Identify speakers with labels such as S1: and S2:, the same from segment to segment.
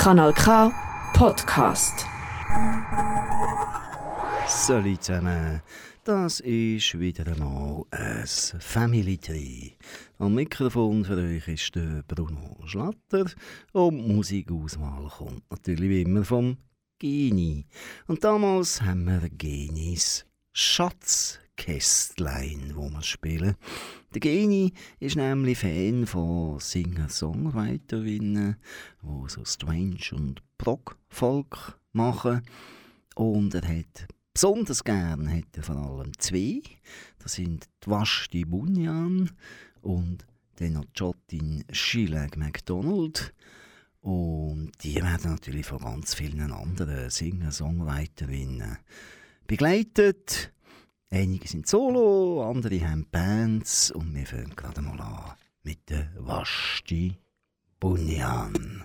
S1: Kanal K Podcast.
S2: Salut zusammen, das ist wieder einmal ein Family Tree. Am Mikrofon für euch ist der Bruno Schlatter und die Musikauswahl kommt natürlich wie immer vom Geni. Und damals haben wir Genis Schatzkästlein, wo wir spielen. Der Geni ist nämlich Fan von Singer-Songwriterinnen, die so Strange und Prog-Folk machen. Und er hat besonders gern hat er vor allem zwei. Das sind die Bunyan und dann noch Jotin Schillag MacDonald. Und die werden natürlich von ganz vielen anderen Singer-Songwriterinnen begleitet. Einige sind Solo, andere haben Bands und wir fangen gerade mal an mit der Vashti Bunyan.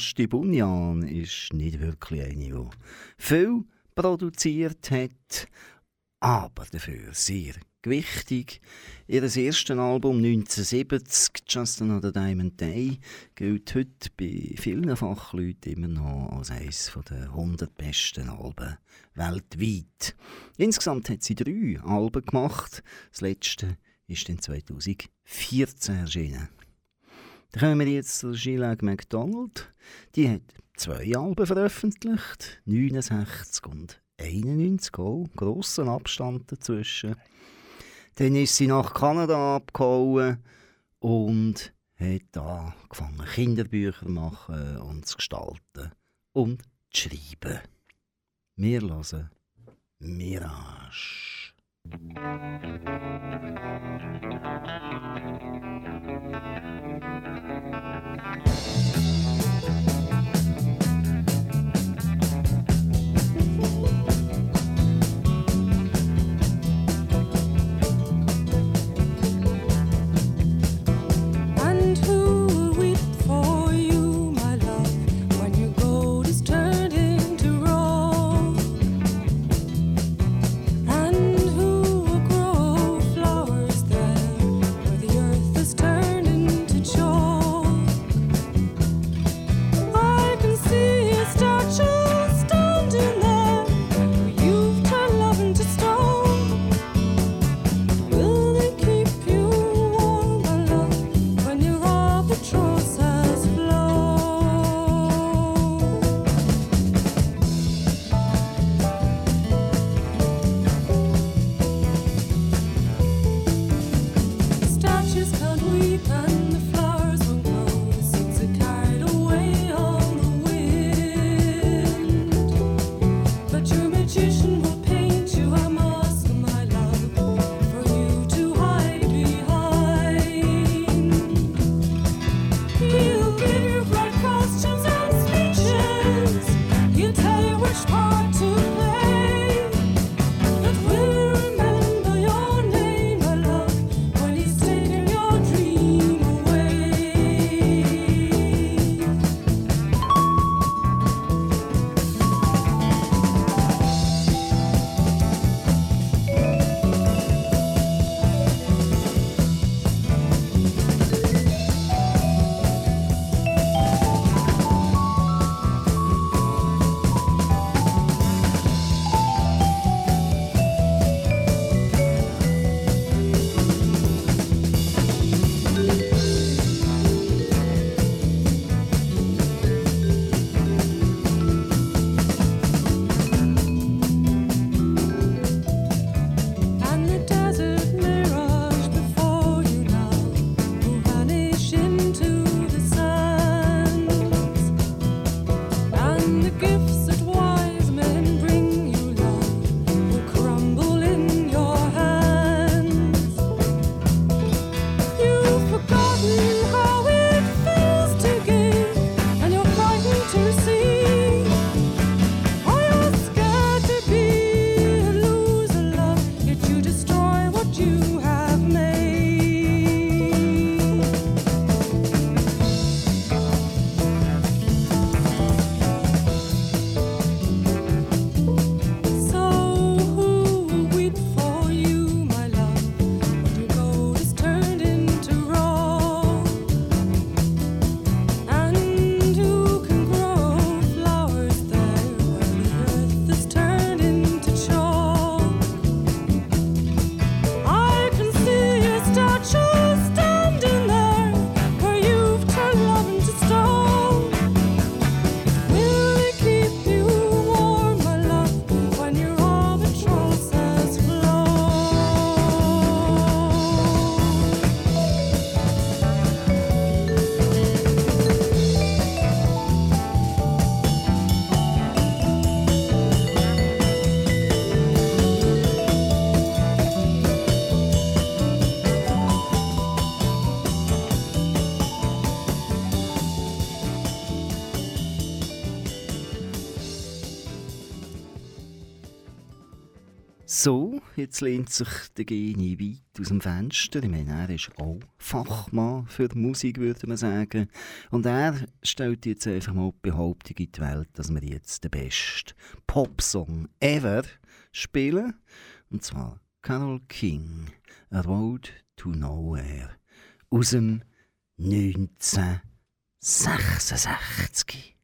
S2: Vashti Bunyan ist nicht wirklich eine, die viel produziert hat, aber dafür sehr gewichtig. Ihr erstes Album 1970, Just Another Diamond Day, gilt heute bei vielen Fachleuten immer noch als eines der 100 besten Alben weltweit. Insgesamt hat sie drei Alben gemacht. Das letzte ist in 2014 erschienen. Dann kommen wir jetzt zu Gillag MacDonald. Die hat zwei Alben veröffentlicht, 69 und 91, auch grosser Abstand dazwischen. Dann ist sie nach Kanada abgehauen und hat angefangen Kinderbücher zu machen und zu gestalten und zu schreiben. Wir hören Mirage.
S3: Jetzt lehnt sich der Geni weit aus dem Fenster. Ich meine, er ist auch Fachmann für Musik, würde man sagen. Und er stellt jetzt einfach mal die Behauptung in die Welt, dass wir jetzt den besten Popsong ever spielen. Und zwar Carol King, A Road to Nowhere aus dem 1966.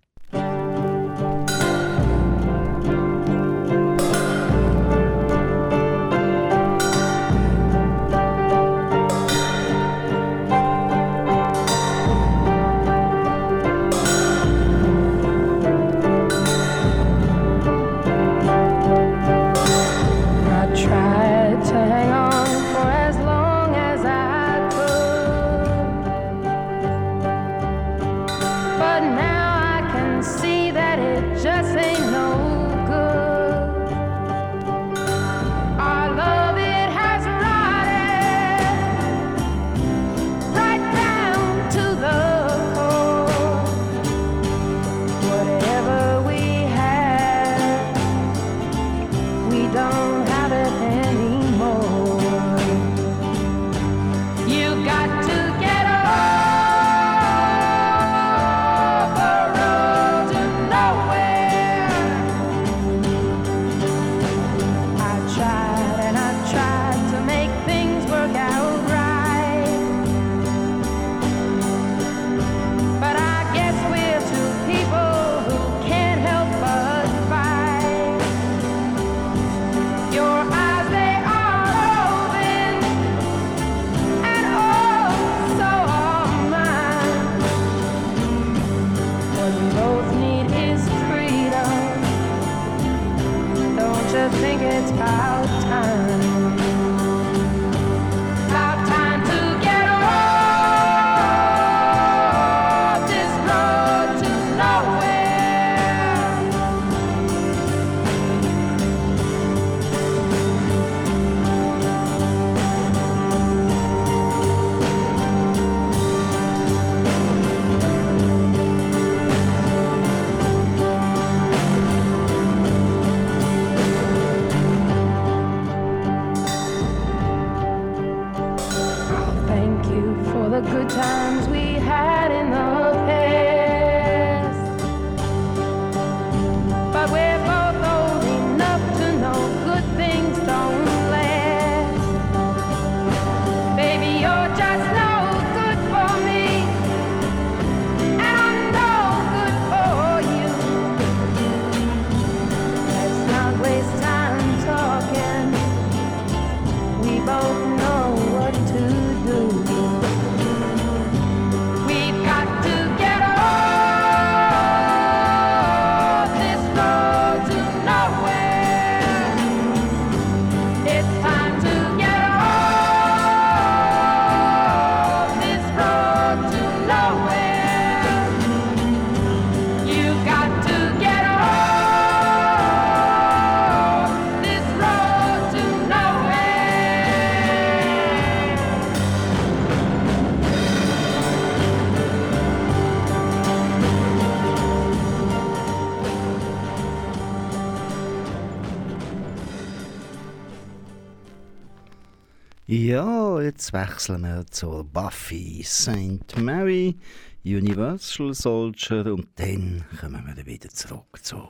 S3: jetzt wechseln wir zur Buffy St. Mary, Universal Soldier und dann kommen wir wieder zurück zu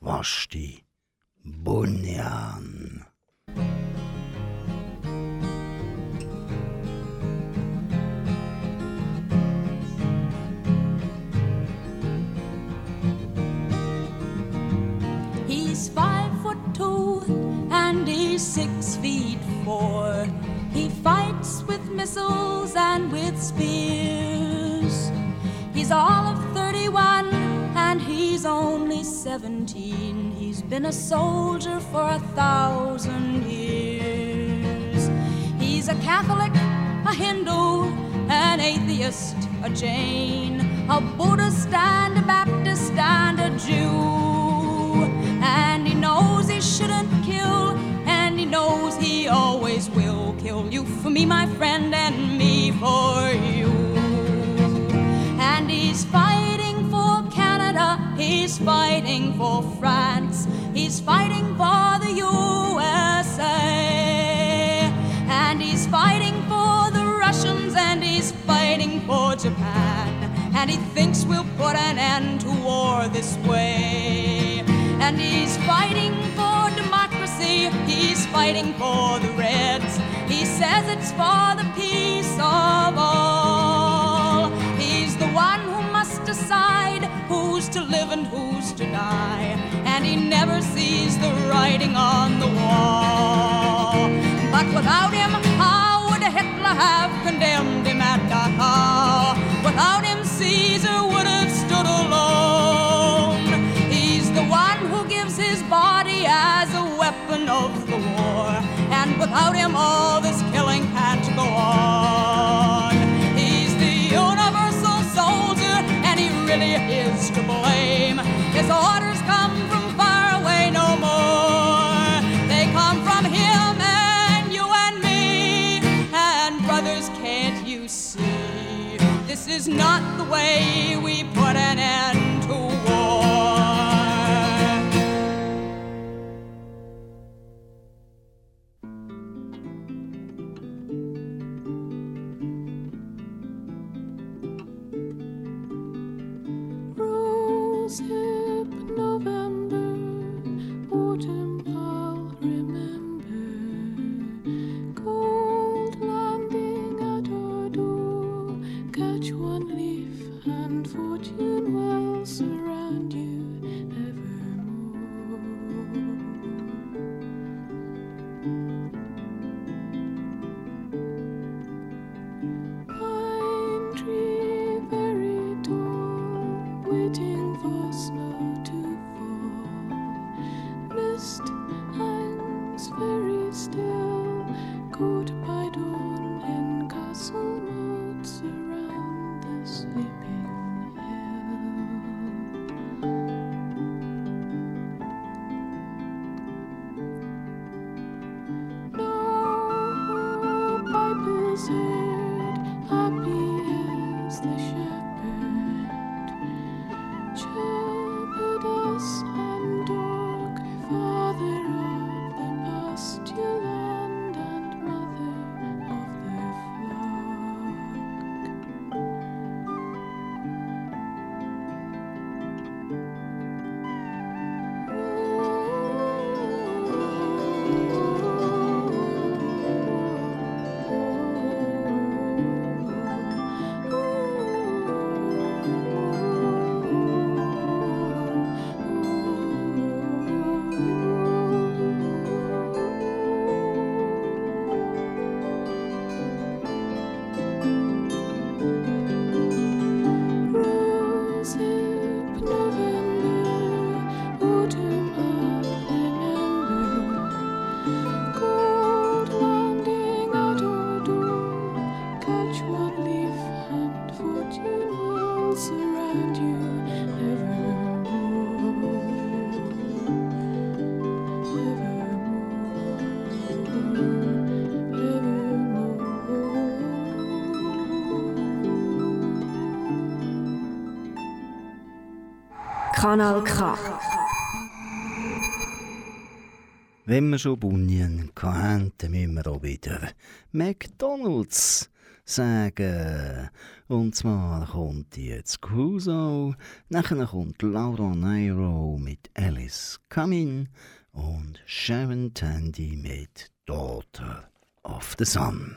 S3: Vashti Bunyan.
S4: He's five foot two and he's six feet four. He fights with missiles and with spears. He's all of 31 and he's only 17. He's been a soldier for a thousand years. He's a Catholic, a Hindu, an atheist, a Jain, a Buddhist and a Baptist and a Jew. And he knows he shouldn't kill, knows he always will kill you for me, my friend, and me for you. And he's fighting for Canada, he's fighting for France, he's fighting for the USA, and he's fighting for the Russians, and he's fighting for
S5: Japan. And he thinks we'll put an end to war this way. And he's fighting for democracy he's fighting for the Reds. He says it's for the peace of all. He's the one who must decide who's to live and who's to die. And he never sees the writing on the wall. But without him, how would Hitler have condemned him at Dachau? Without him, Caesar would have weapon of the war. And without him, all this killing can't go on. He's the universal soldier, and he really is to blame. His orders come from far away no more. They come from him and you and me. And brothers, can't you see? This is not the way we put an end to war.
S1: Kanal K.
S6: Wenn wir schon Bunien hatten, dann müssen wir auch wieder McDonalds sagen. Und zwar kommt jetzt Crusoe, nachher kommt Laura Nairo mit Alice Cumming und Sharon Tandy mit Daughter of the Sun.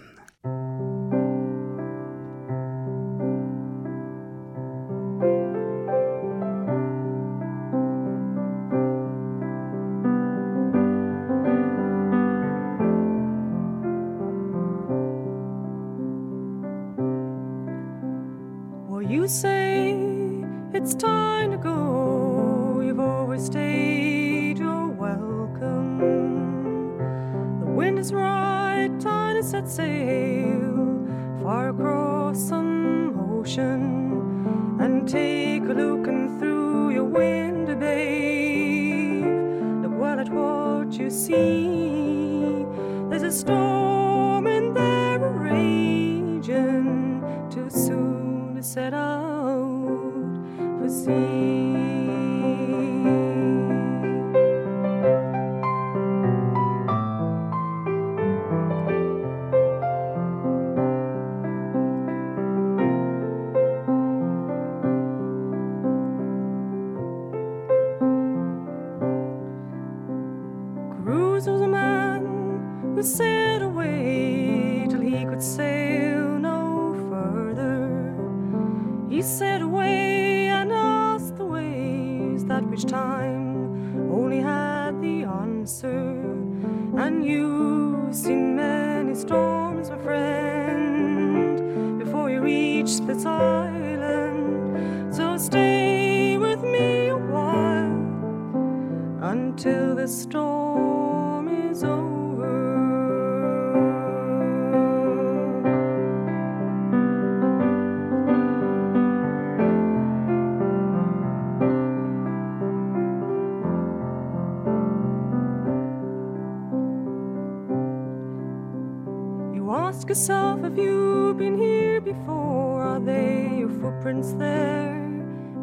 S6: yourself, have you been here before? Are they your footprints there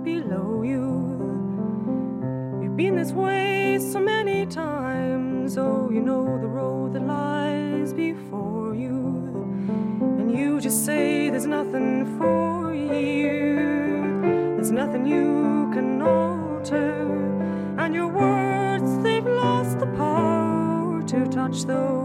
S6: below you? You've been this way so many times, oh, you know the road that lies before you. And you just say there's nothing for you, there's nothing you can alter, and your words, they've lost the power to touch those.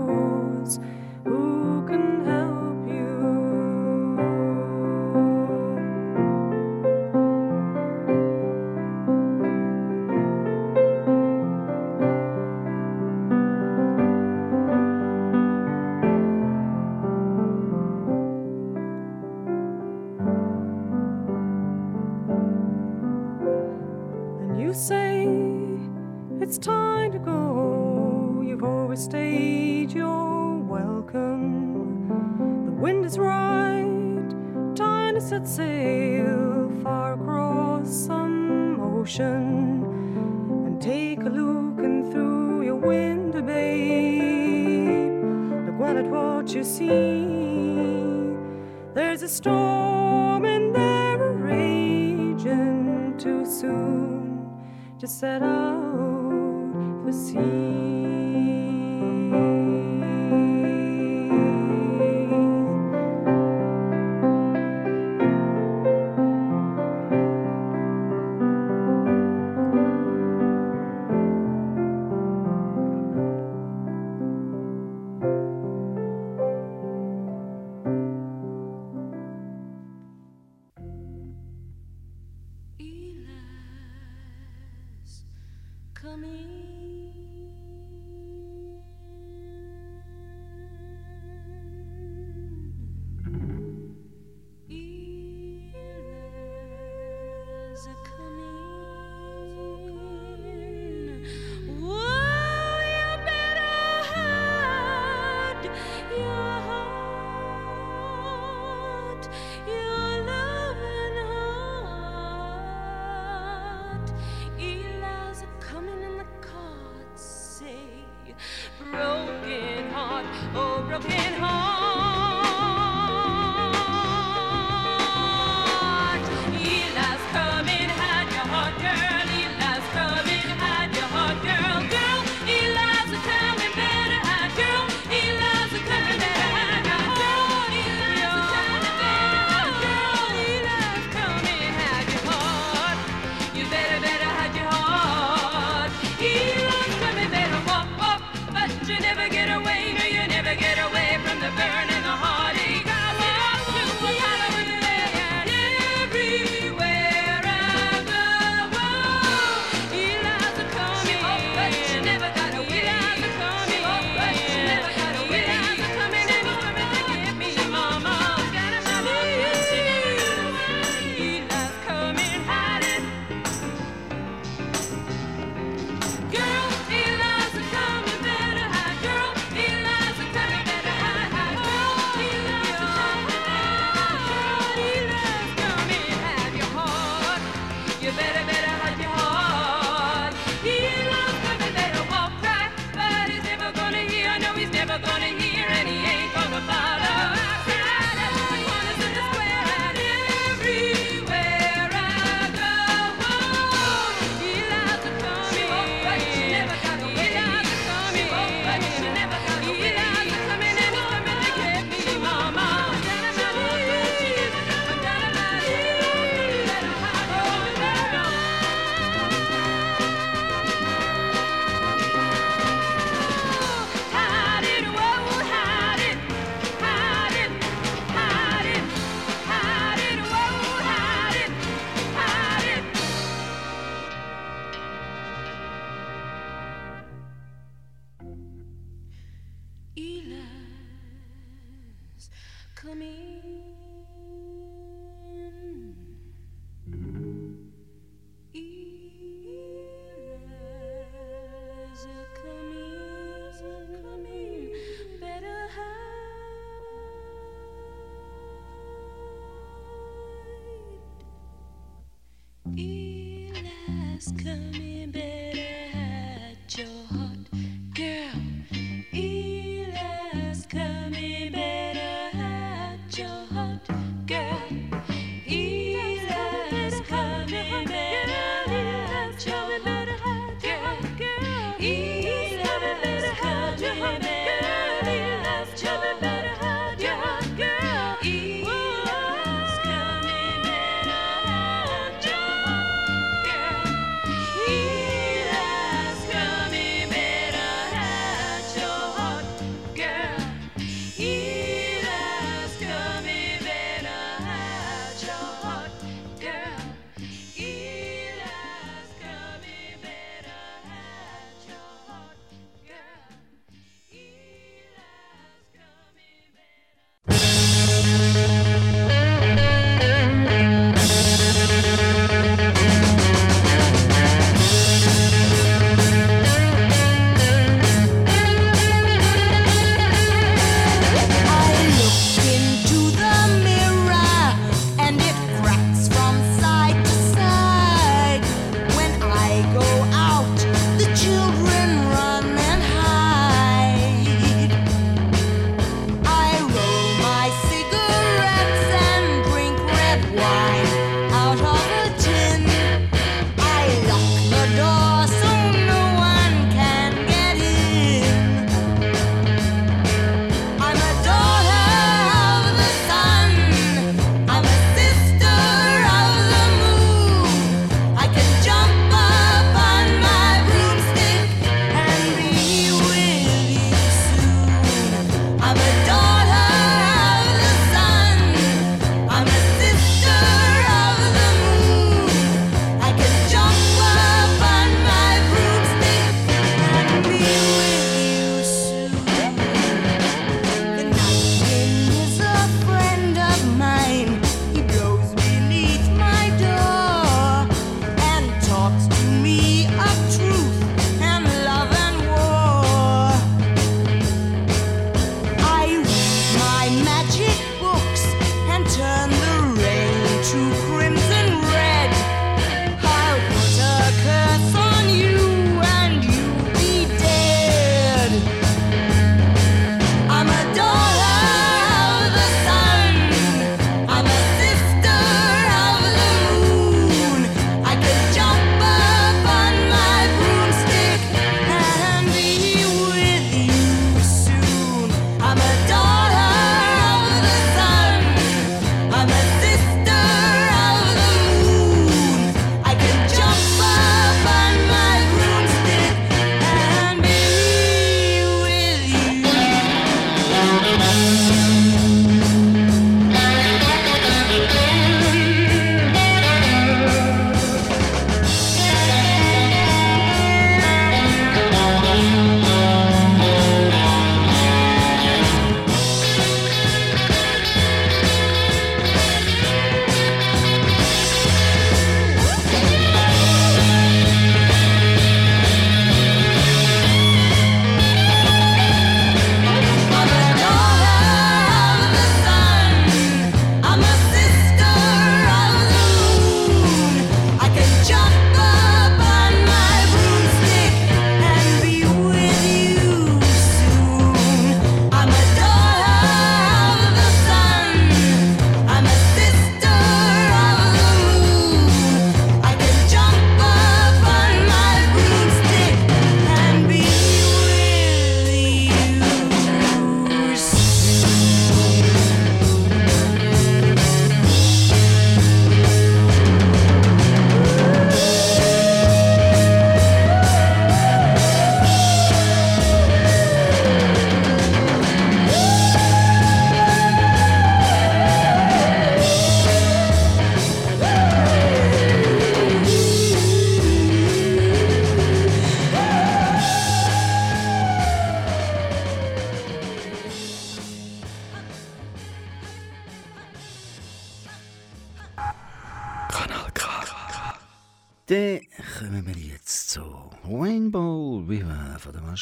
S7: Por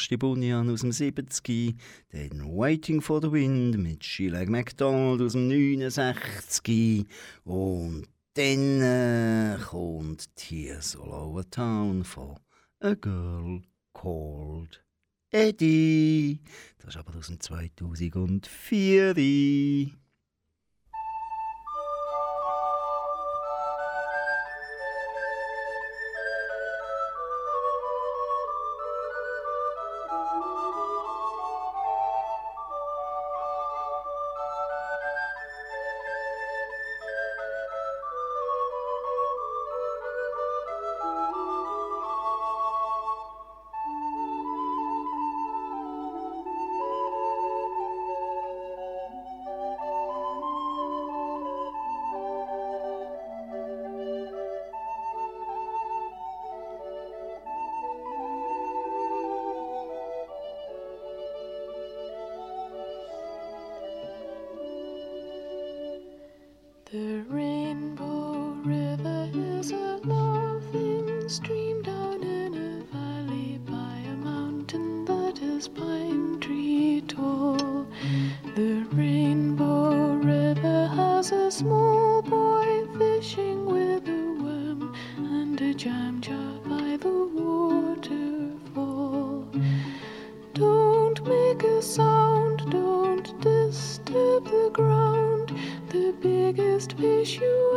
S7: letzte Bunyan aus dem 70. Dann Waiting for the Wind mit Sheila MacDonald aus dem 69. Und
S2: dann äh, kommt Tears All Over Town von A Girl Called Eddie. Das ist aber aus dem 2004.
S5: a small boy fishing with a worm and a jam jar by the waterfall. Don't make a sound, don't disturb the ground. The biggest fish you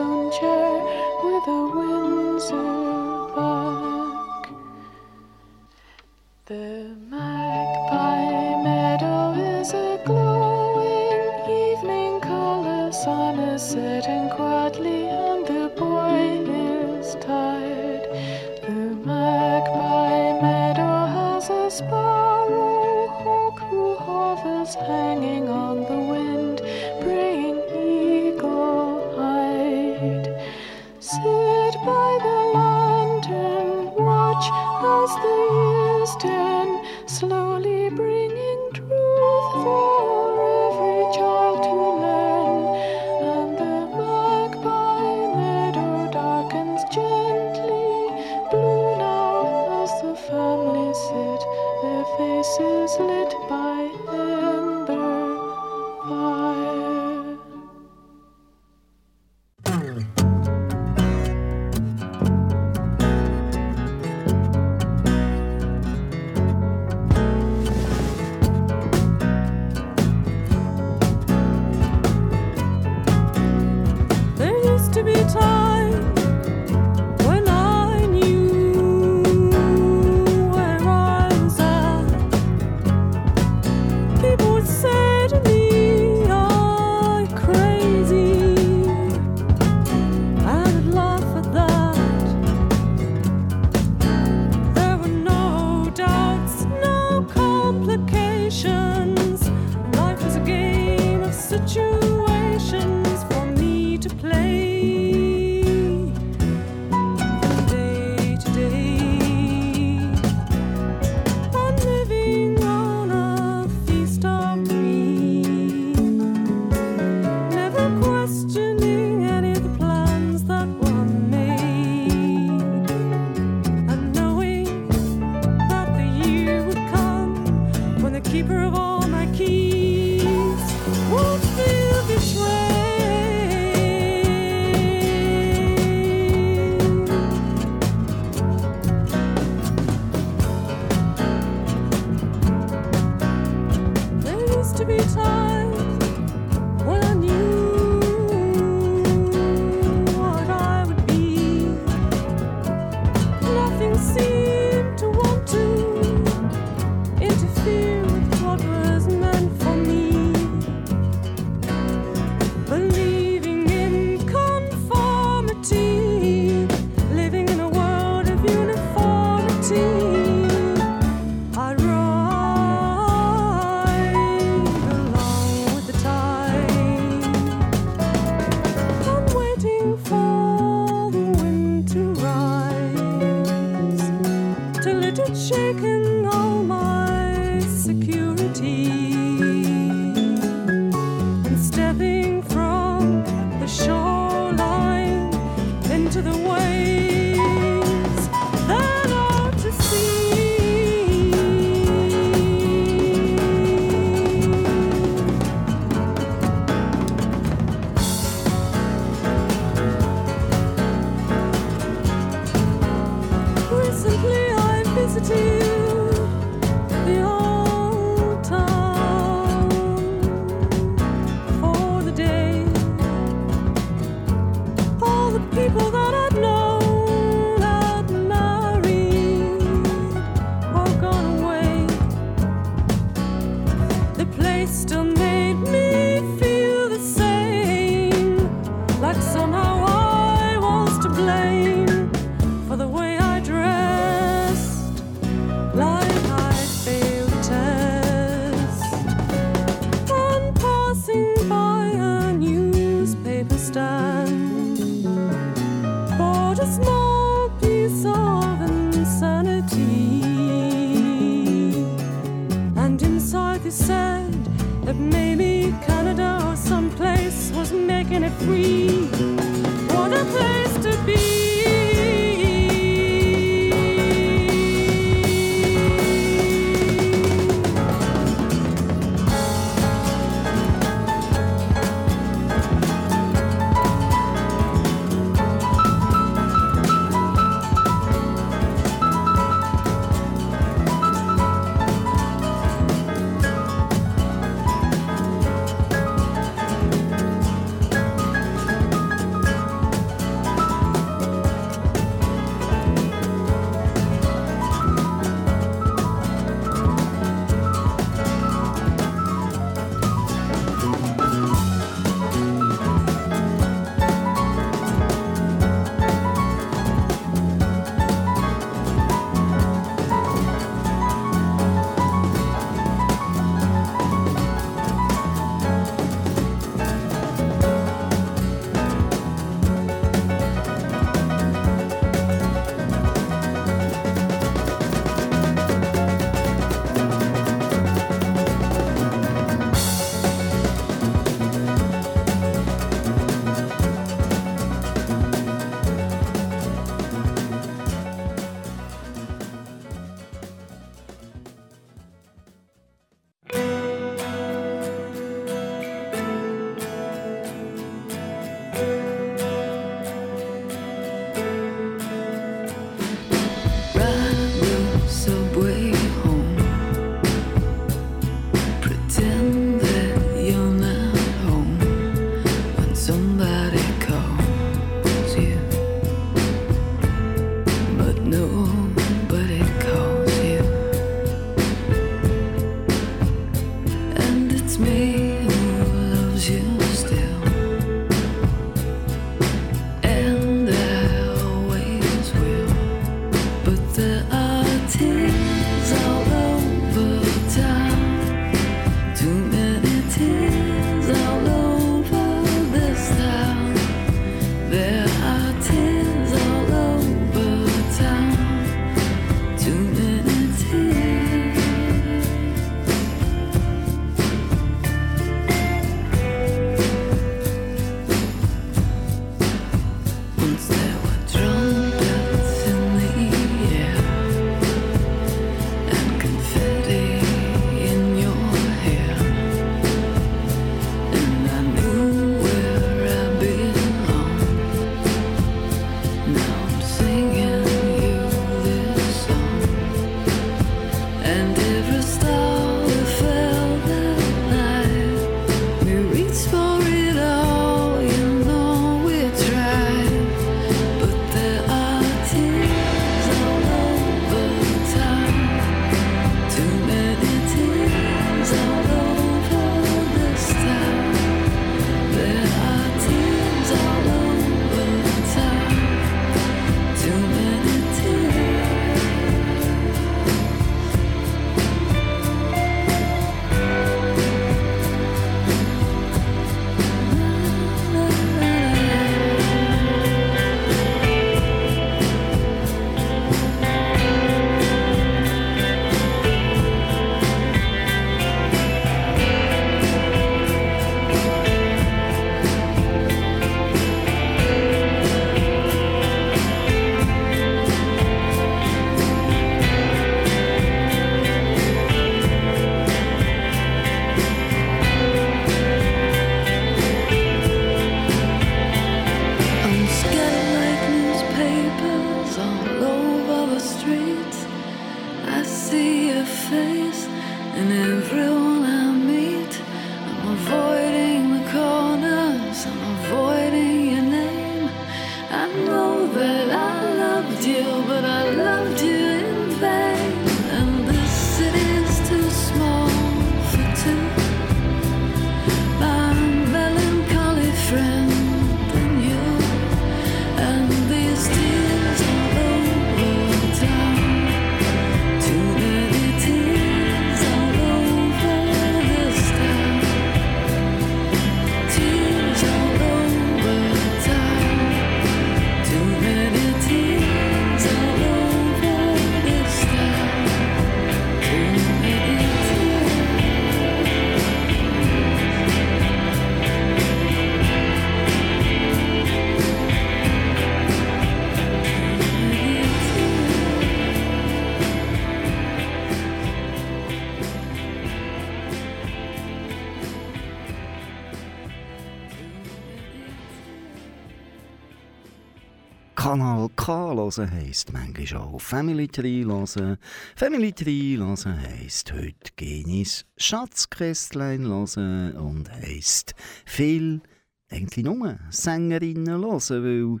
S2: hören heisst manchmal auch Family Tree hören. Family Tree hören heisst heute Genis Schatzkästlein hören und heisst viel, eigentlich nur Sängerinnen hören, weil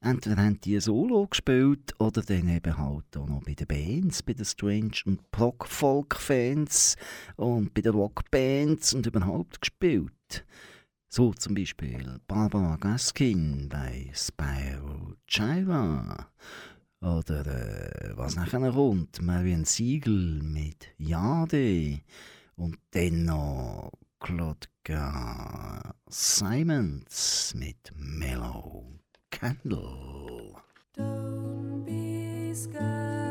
S2: entweder haben die Solo gespielt oder dann eben halt auch noch bei den Bands, bei den Strange und Prog Folk Fans und bei den Rockbands und überhaupt gespielt. So zum Beispiel Barbara Gaskin bei Spyro Gyra. Oder äh, was nachher kommt, Marion Siegel mit Jade. Und dann noch Claudia Simons mit Mellow Candle.
S6: Don't be scared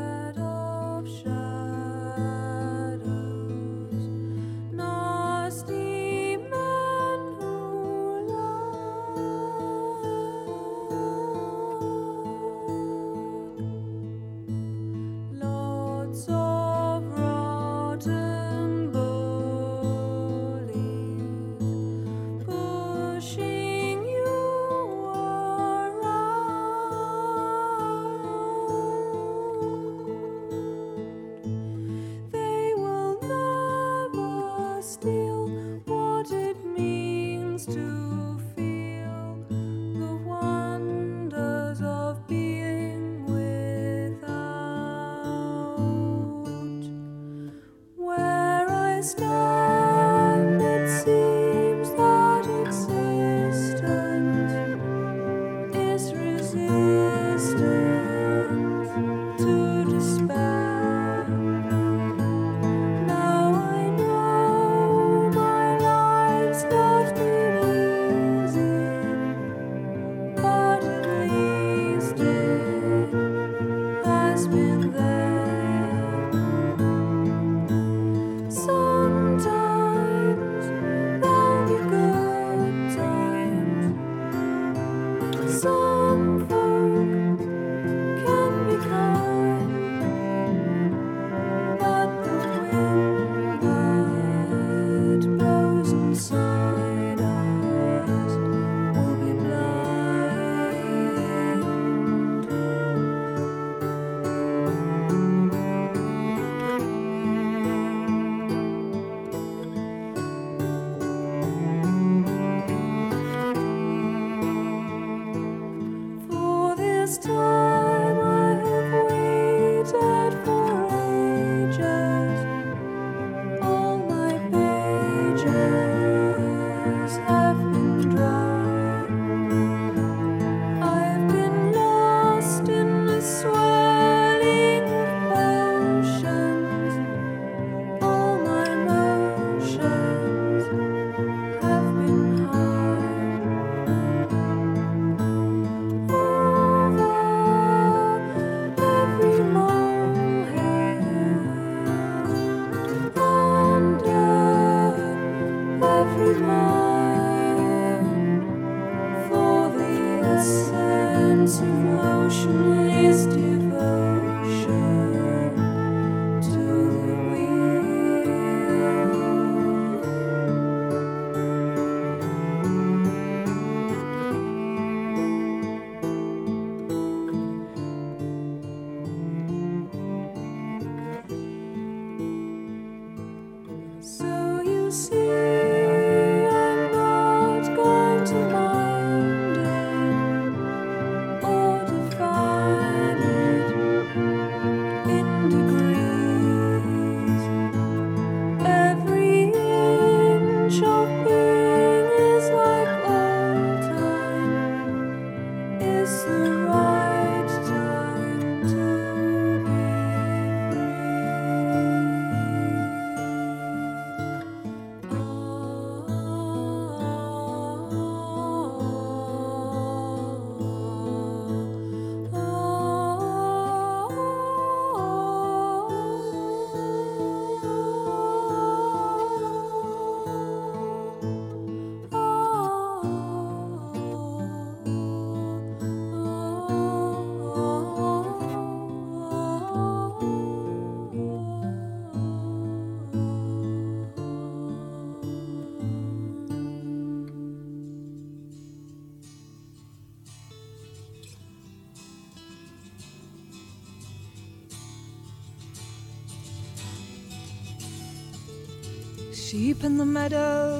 S6: sheep in the meadow.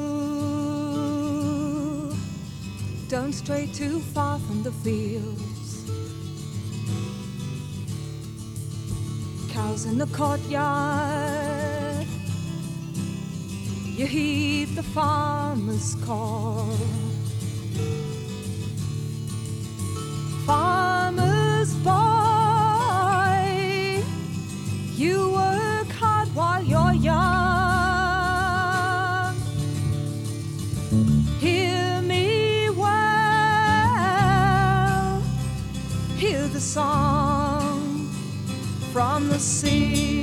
S6: Don't stray too far from the fields. Cows in the courtyard. You heed the farmer's call. the sea.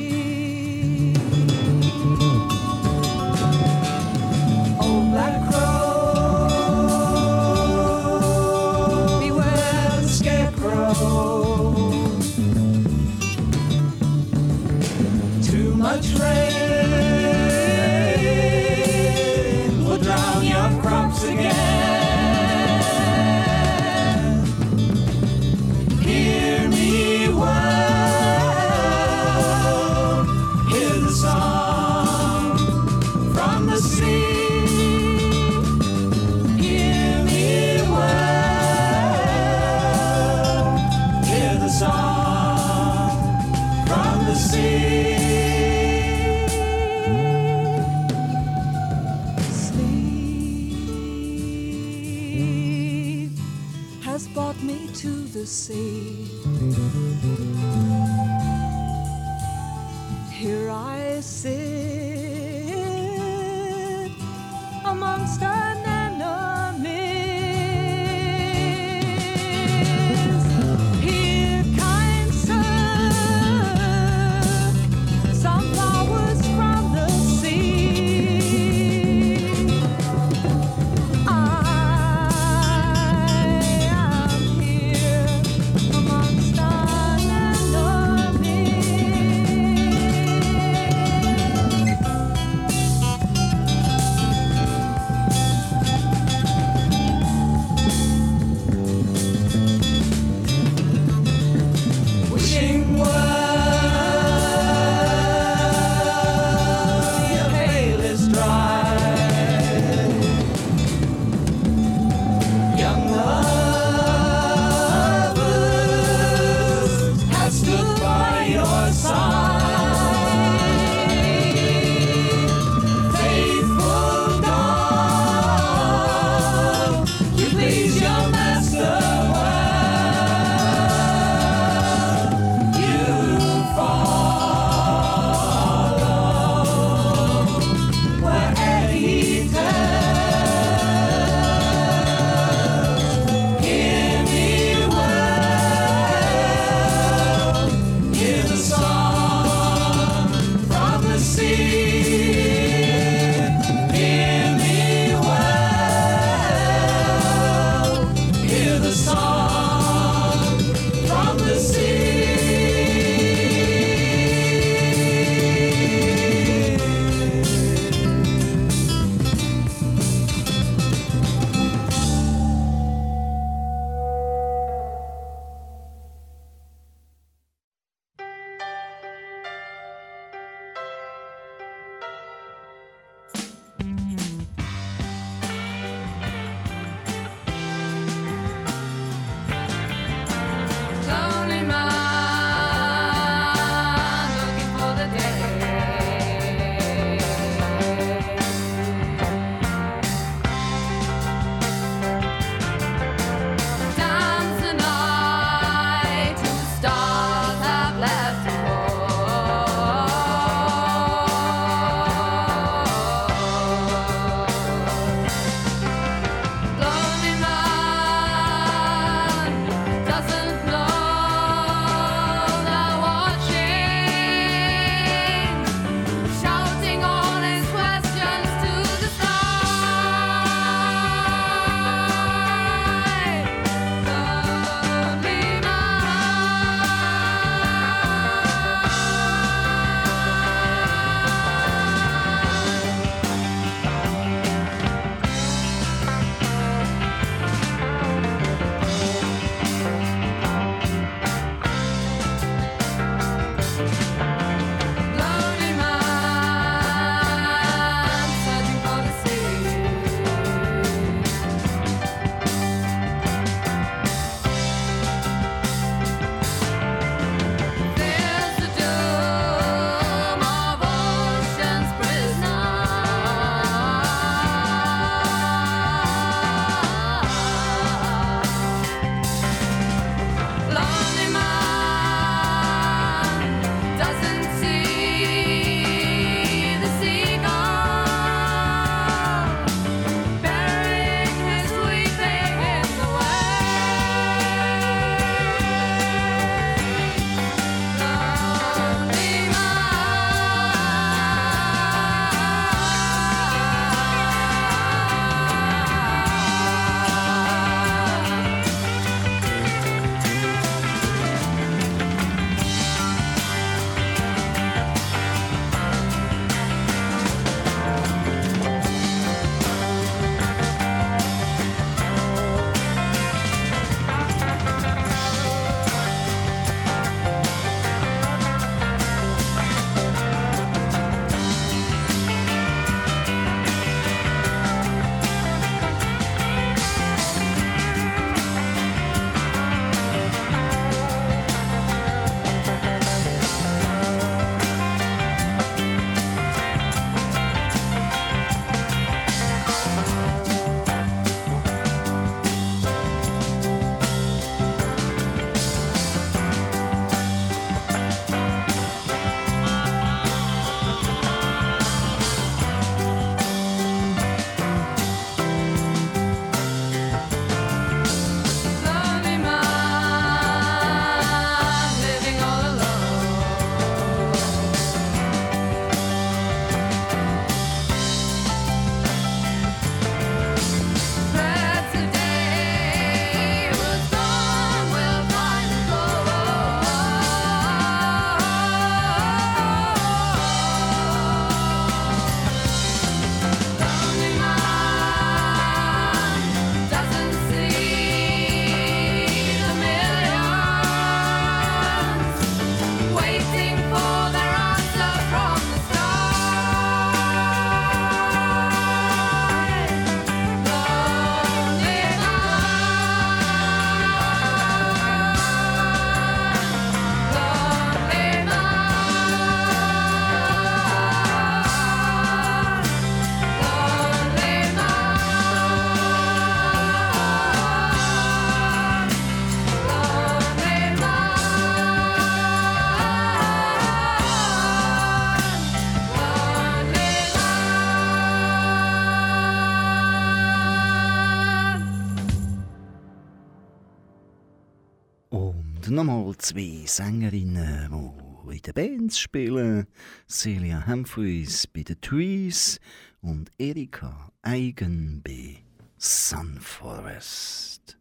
S2: zwei Sängerinnen, die in den Bands spielen. Celia Humphreys bei den Trees und Erika Eigen bei Sunforest.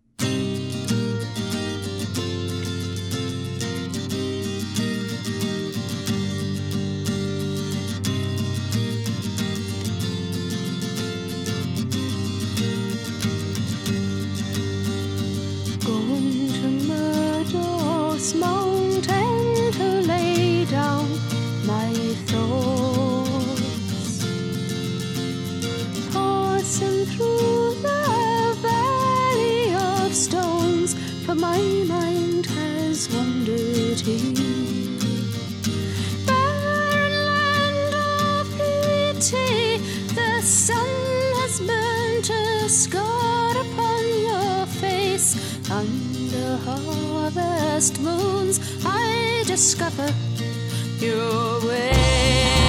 S8: past moons, I discover your way.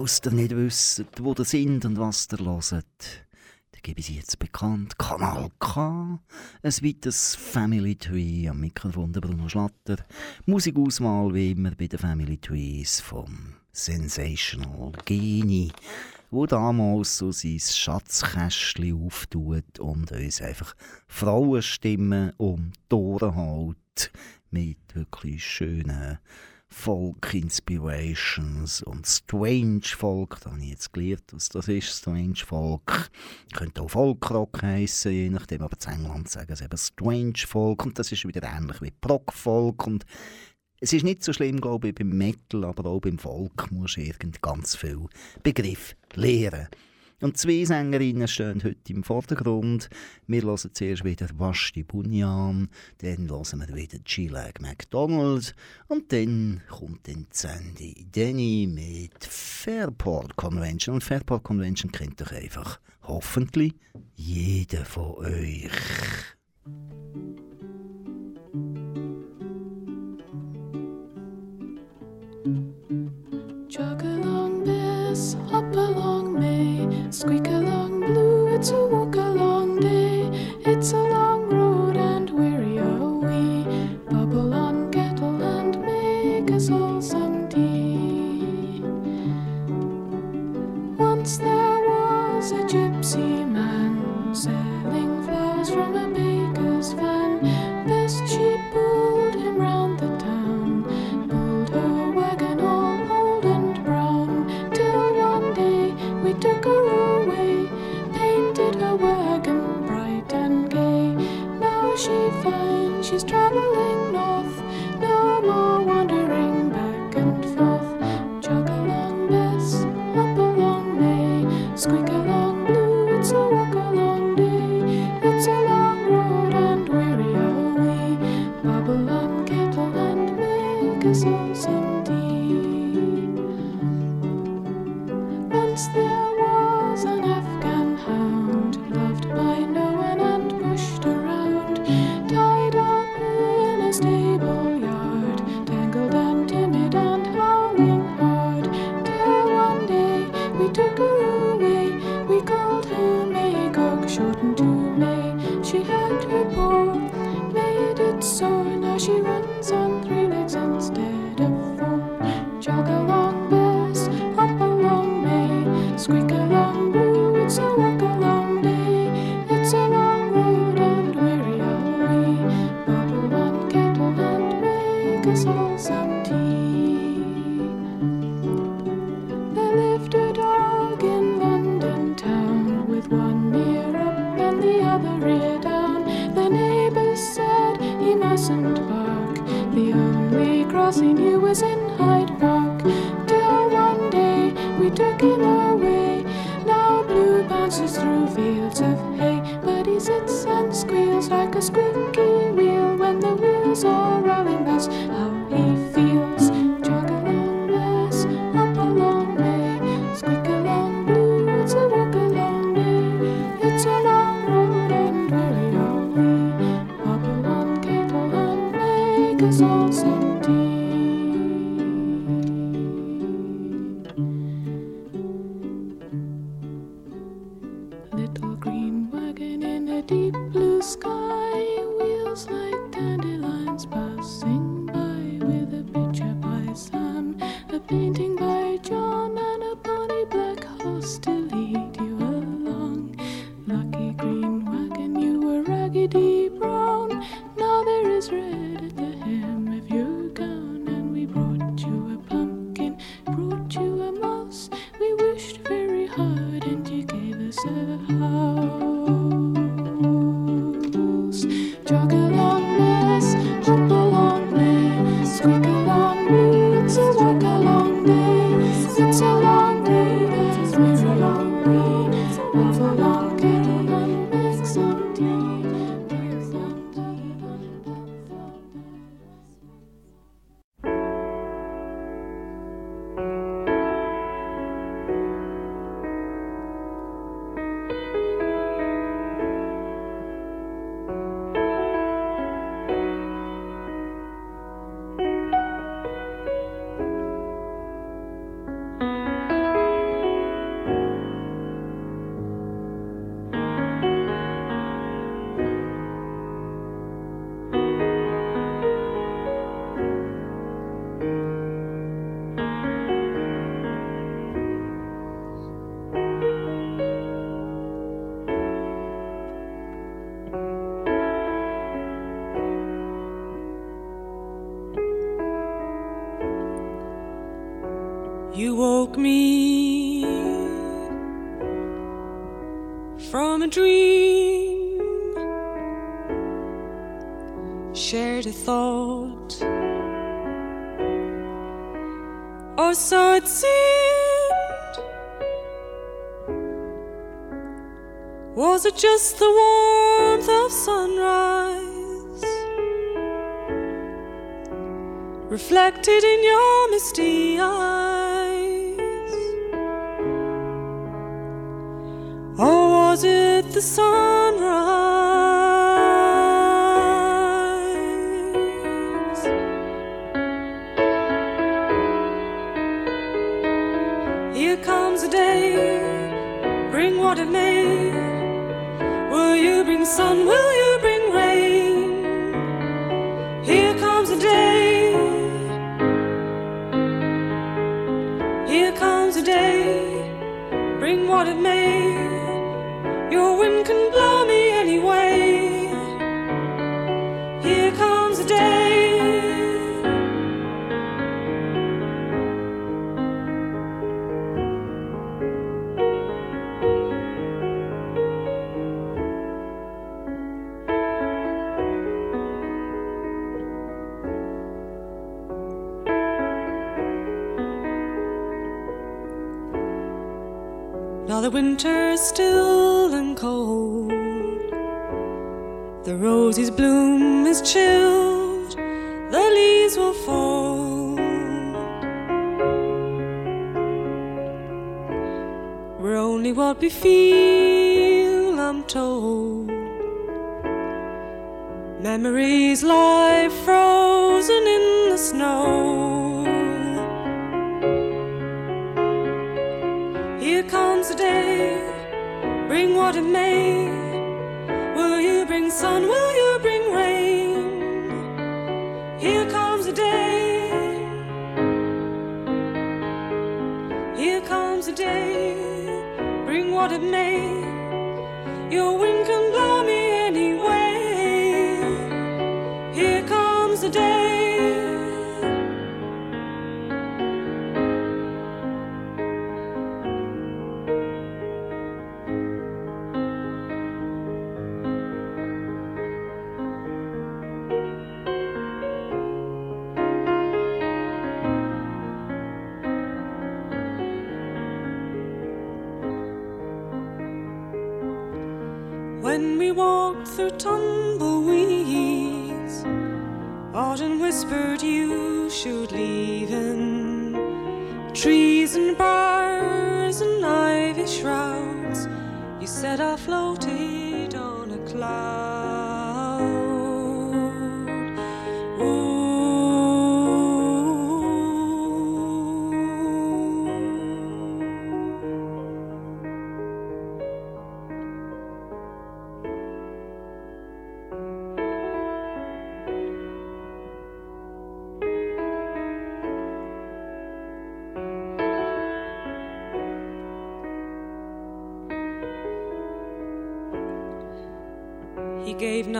S2: Falls ihr nicht wisst, wo ihr sind und was ihr hört, dann gebe ich sie jetzt bekannt. Kanal K, ein weiteres Family Tree am Mikrofon der Bruno Schlatter. Musikauswahl wie immer bei den Family Trees vom Sensational Genie, wo damals so sein Schatzkästchen auftut und uns einfach Frauenstimmen um die Ohren hält mit wirklich schönen Folk-Inspirations und Strange Folk. Da habe ich jetzt gelernt, was das ist, Strange Folk. Könnte auch Folkrock heissen, je nachdem, aber in England sagen sie eben Strange Folk und das ist wieder ähnlich wie Prog-Folk und es ist nicht so schlimm, glaube ich, beim Metal, aber auch beim Folk musst du irgend ganz viel Begriff lernen. Und zwei Sängerinnen stehen heute im Vordergrund. Wir hören zuerst wieder Vashti Bunyan, dann hören wir wieder G-Lag McDonald und dann kommt dann Sandy Denny mit Fairport Convention. Und Fairport Convention kennt doch einfach hoffentlich jeder von euch.
S5: Jog Bess, hop along May, squeak along Blue, it's a walk along day. It's a long The
S6: winter's still and cold. The rose's bloom is chilled, the leaves will fall. We're only what we feel. at me. You win.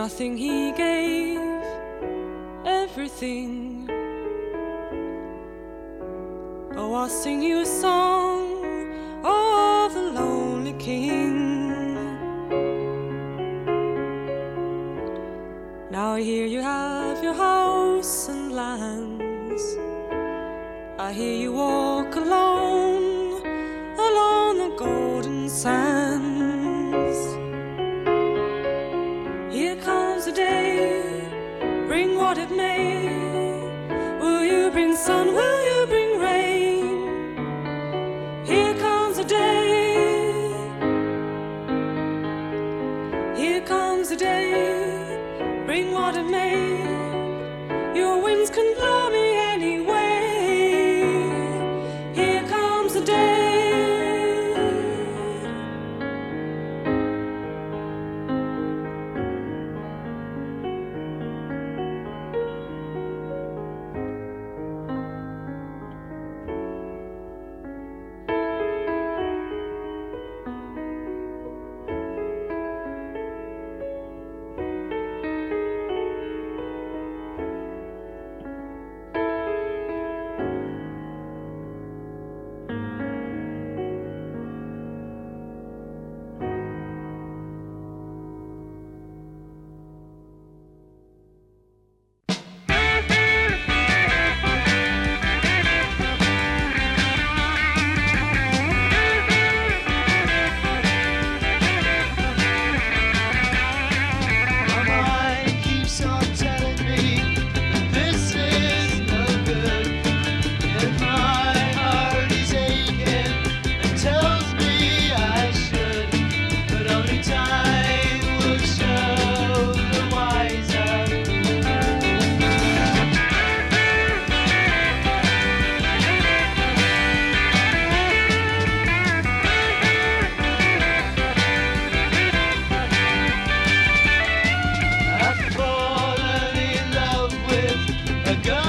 S6: nothing he gave everything. Oh, I'll sing you good.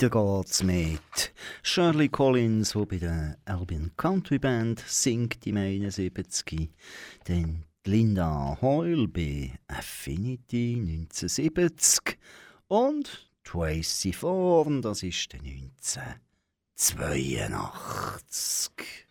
S9: Weiter geht's mit Shirley Collins, die bei der Albion Country Band singt im 71. Dann Linda Hoyle bei Affinity 1970. Und Tracy Thorn, das ist der 1982.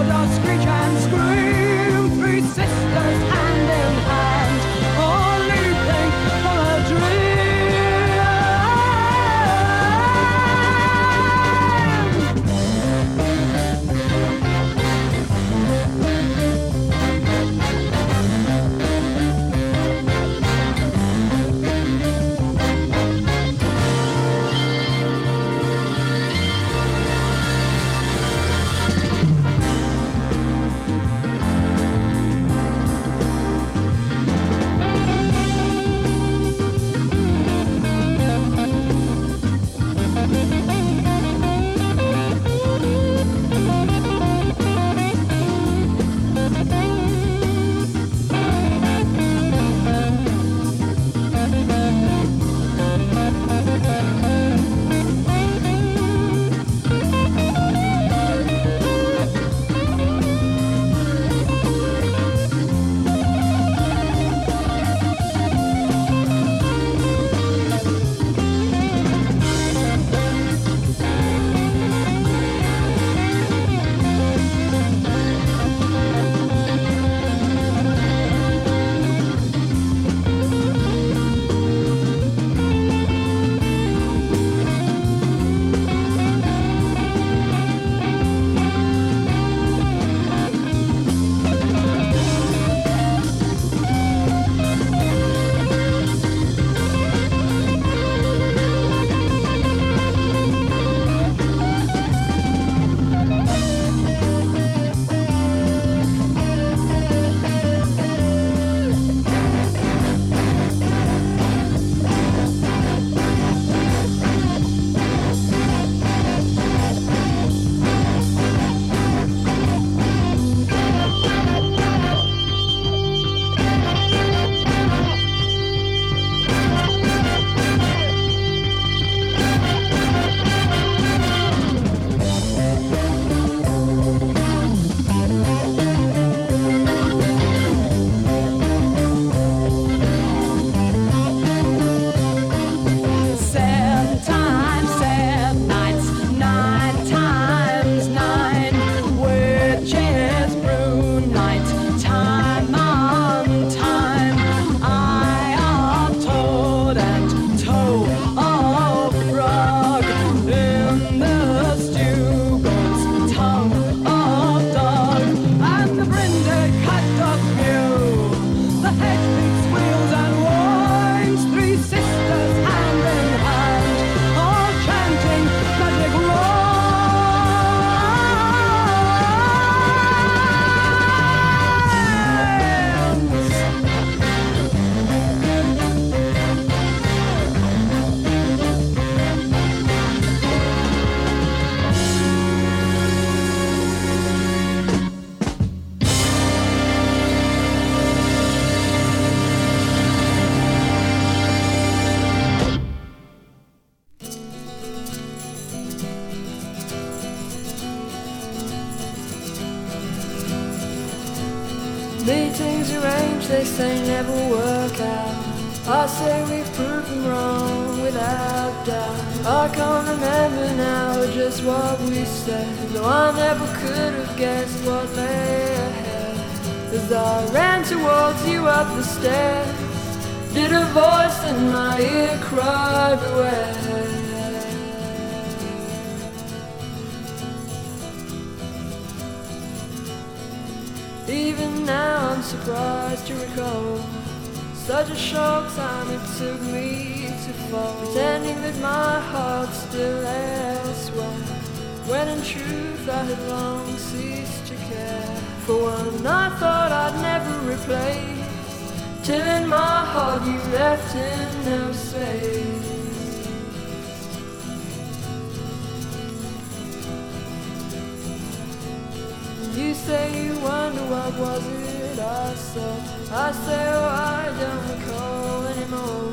S10: You're
S11: screech and scream, three sisters. I ran towards you up the stairs, did a voice in my ear cry beware? Even now I'm surprised to recall such a short time it took me to fall, pretending that my heart's still elsewhere, when in truth I had long ceased to care. For one I thought I'd never replace, till in my heart you left in no space. You say you wonder what was it I saw. I say, oh, I don't recall anymore.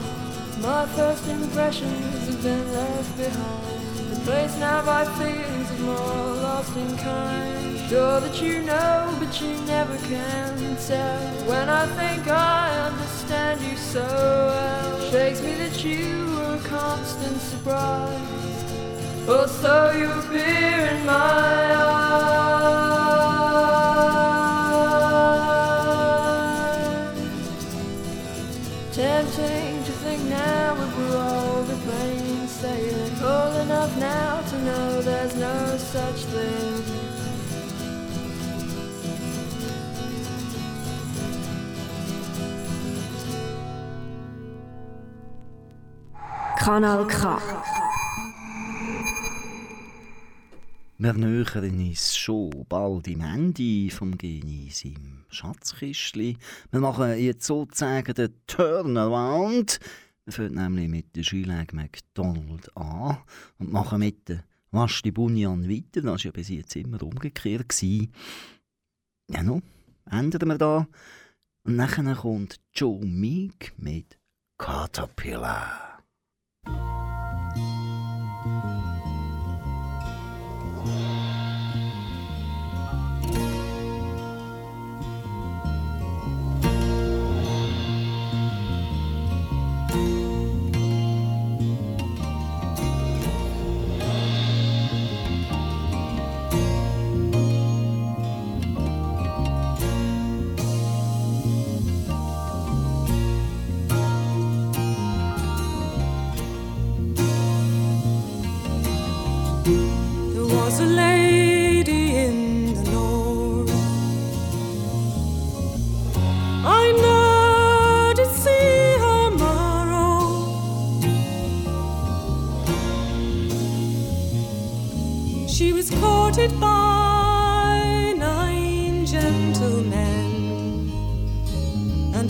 S11: My first impressions have been left behind. Replaced now by feelings of more lost in kind. Sure that you know, but you never can tell. When I think I understand you so well, shakes me that you were a constant surprise. Oh, so you appear in my eyes.
S1: Kanal K.
S2: Wir nähern uns schon bald im Ende vom Genis im Schatzkistli. Wir machen jetzt sozusagen den Turnaround. Wir fangen nämlich mit der Schülag McDonald an und machen mit der Wasti Bunyan weiter. Das war ja bis jetzt immer umgekehrt. Ja, no, ändern wir da. Und nachher kommt Joe Meek mit Caterpillar.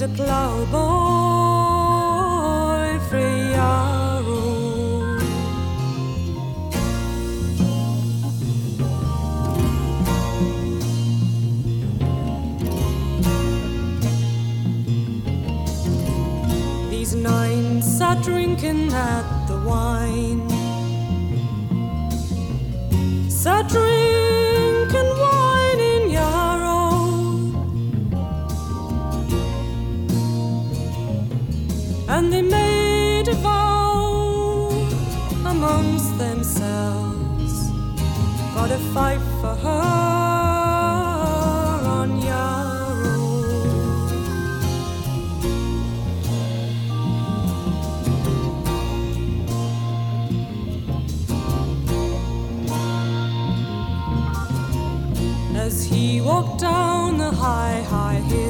S6: the cloud free arrow These nines are drinking at the wine. Such And they made a vow amongst themselves. Gotta fight for her on Yarrow. as he walked down the high, high hill.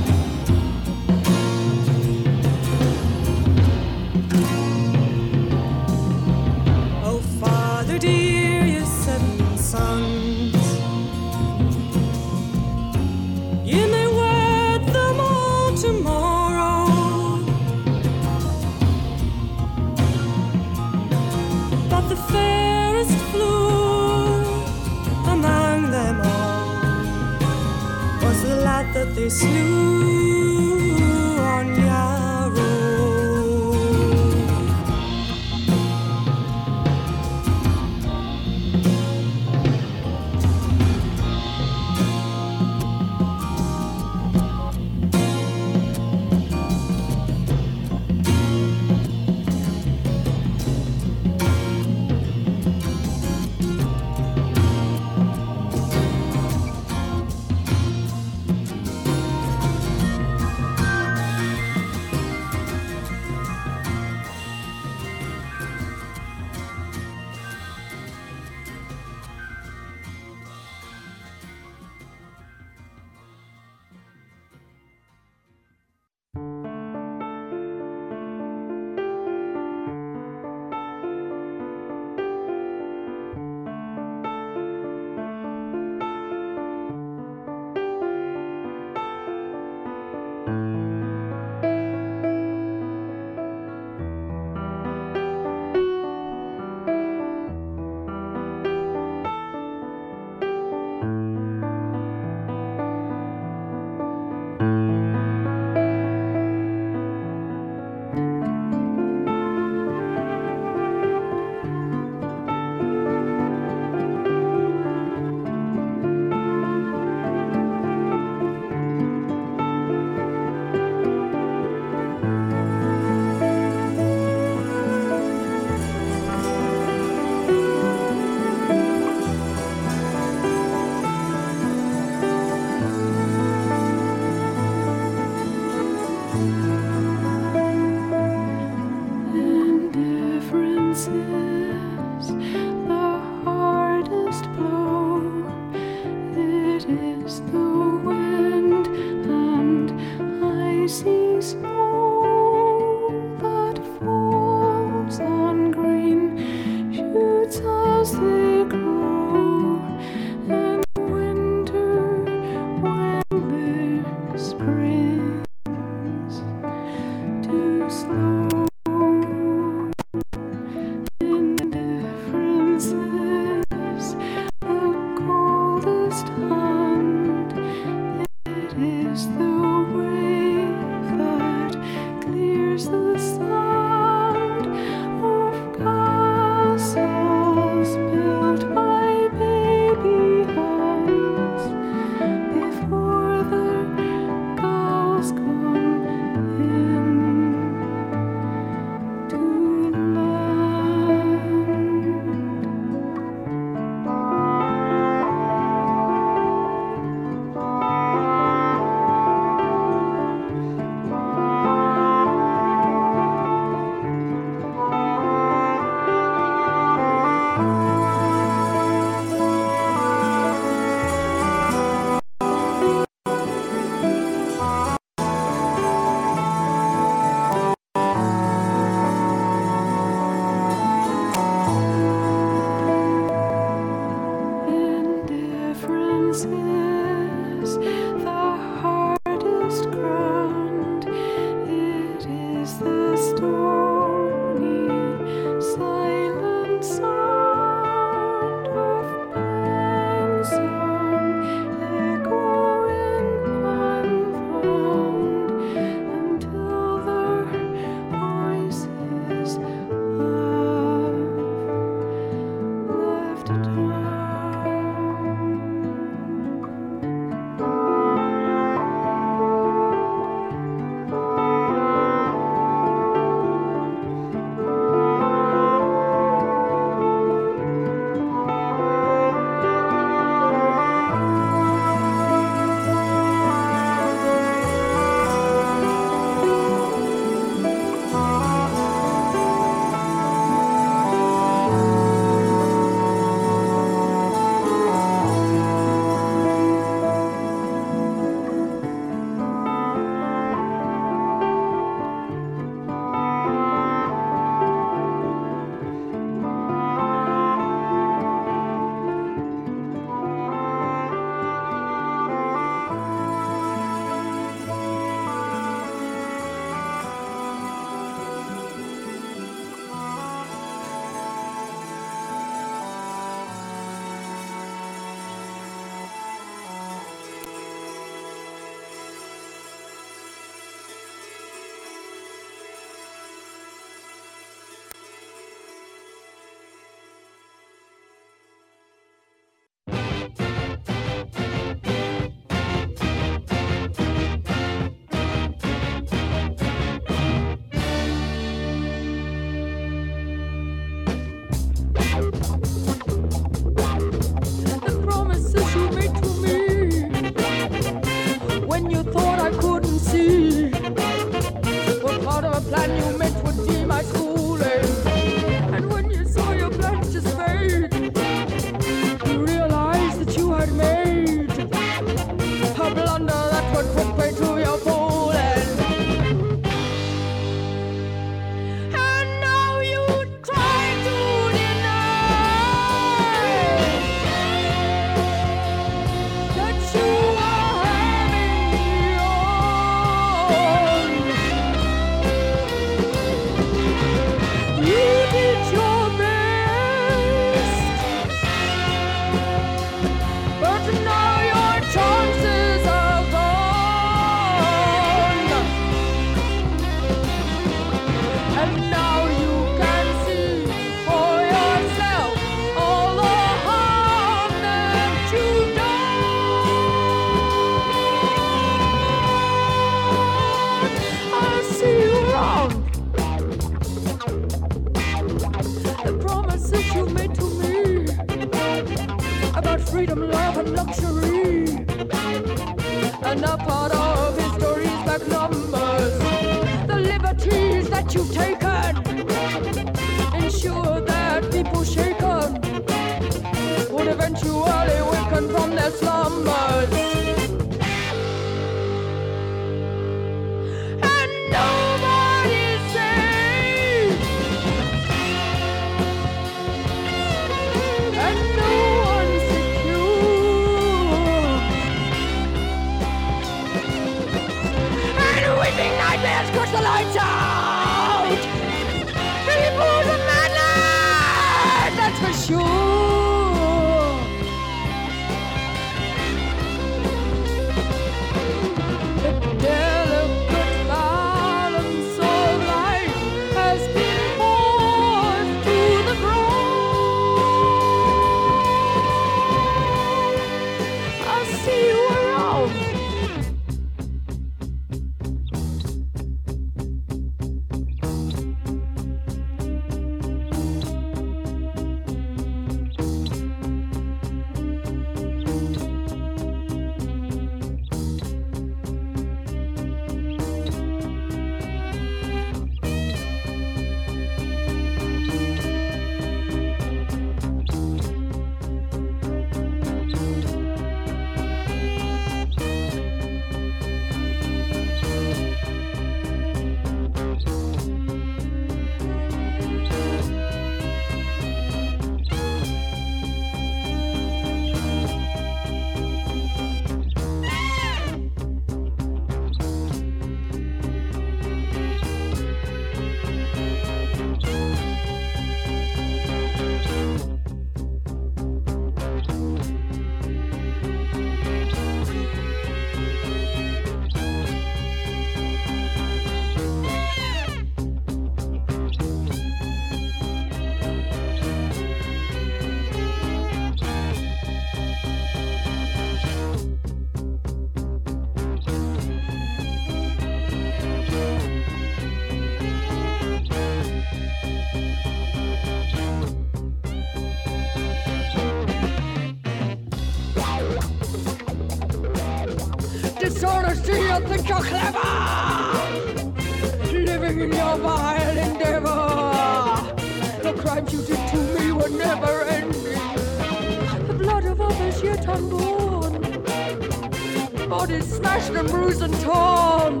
S3: Torn.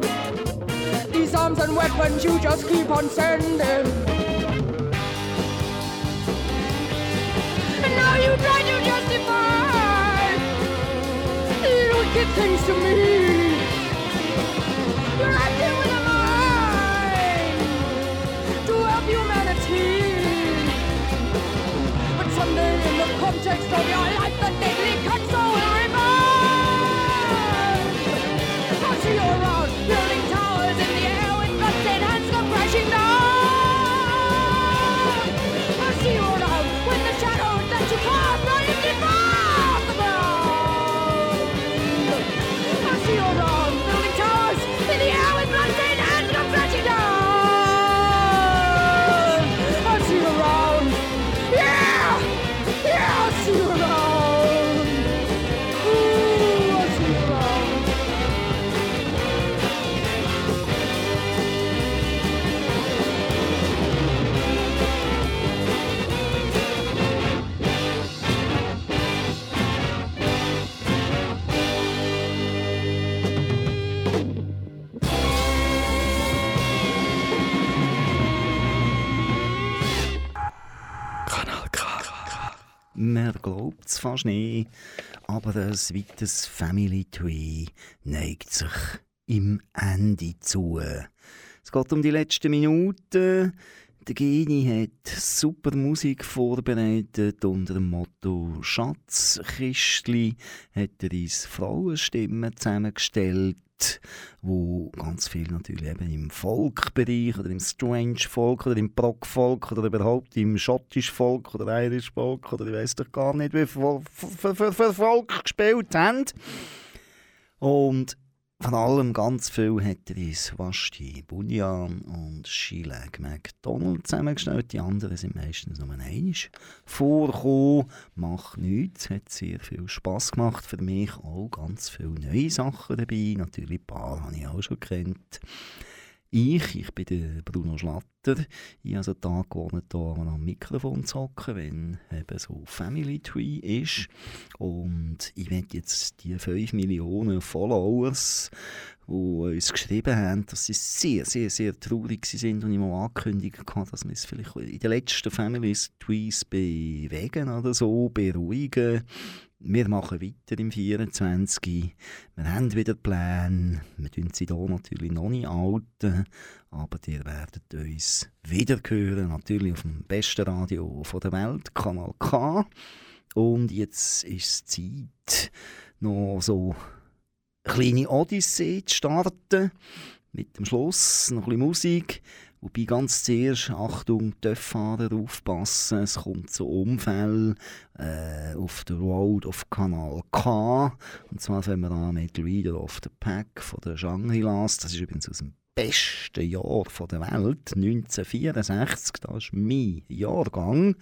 S3: These arms and weapons you just keep on sending. And now you try to justify you wicked things to me.
S2: Glaubt es fast nicht, aber ein weites Family Tree neigt sich im Ende zu. Es geht um die letzten Minuten. Der Geni hat super Musik vorbereitet unter dem Motto Schatzkistli hat er uns Frauenstimmen zusammengestellt, wo ganz viel natürlich eben im Folkbereich oder im Strange Folk oder im Prog Folk oder überhaupt im Schottisch Folk oder Irish Folk oder ich weiß doch gar nicht, wie viel für, gespielt haben. Und vor allem ganz viel hat er uns Wasti, Bunyan und Schilag McDonald zusammengestellt. Die anderen sind meistens nur einmal vorgekommen. Macht nichts, hat sehr viel Spass gemacht für mich. Auch ganz viele neue Sachen dabei. Natürlich ein paar habe ich auch schon kennt. Ich, ich bin der Bruno Schlatter. Ich habe so einen Tag gewohnt, hier am Mikrofon zu hocken, wenn eben so Family Tree ist. Und ich werde jetzt die 5 Millionen Followers, die uns geschrieben haben, dass sie sehr, sehr, sehr traurig sind und ich mal angekündigt habe, dass wir es vielleicht in den letzten Family Trees bewegen oder so, beruhigen. Wir machen weiter im 24. Wir haben wieder Pläne. Wir tun sie hier natürlich noch nicht halten. Aber ihr werdet uns wieder hören. Natürlich auf dem besten Radio der Welt, Kanal K. Und jetzt ist es Zeit, noch so eine kleine Odyssee zu starten. Mit dem Schluss noch ein bisschen Musik. Wobei ganz zuerst, Achtung, Töfffahrer aufpassen, es kommt zu Unfällen äh, auf der Road auf Kanal K. Und zwar fangen wir an mit Leader of the Pack von der Shangri-Las. Das ist übrigens aus dem besten Jahr der Welt, 1964. Das ist mein Jahrgang.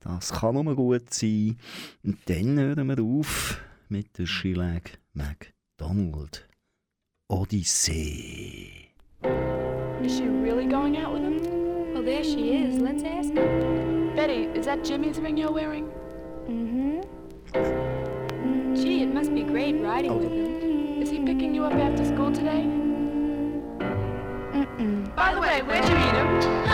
S2: Das kann nur gut sein. Und dann hören wir auf mit der Schillag McDonald. Odyssee.
S5: Is she really going out with him?
S12: Well, there she is. Let's ask her.
S5: Betty, is that Jimmy's ring you're wearing?
S12: Mm-hmm. Gee, it must be great riding with him.
S5: Is he picking you up after school today?
S12: Mm-mm.
S5: By the way, where'd you meet him?
S13: I met him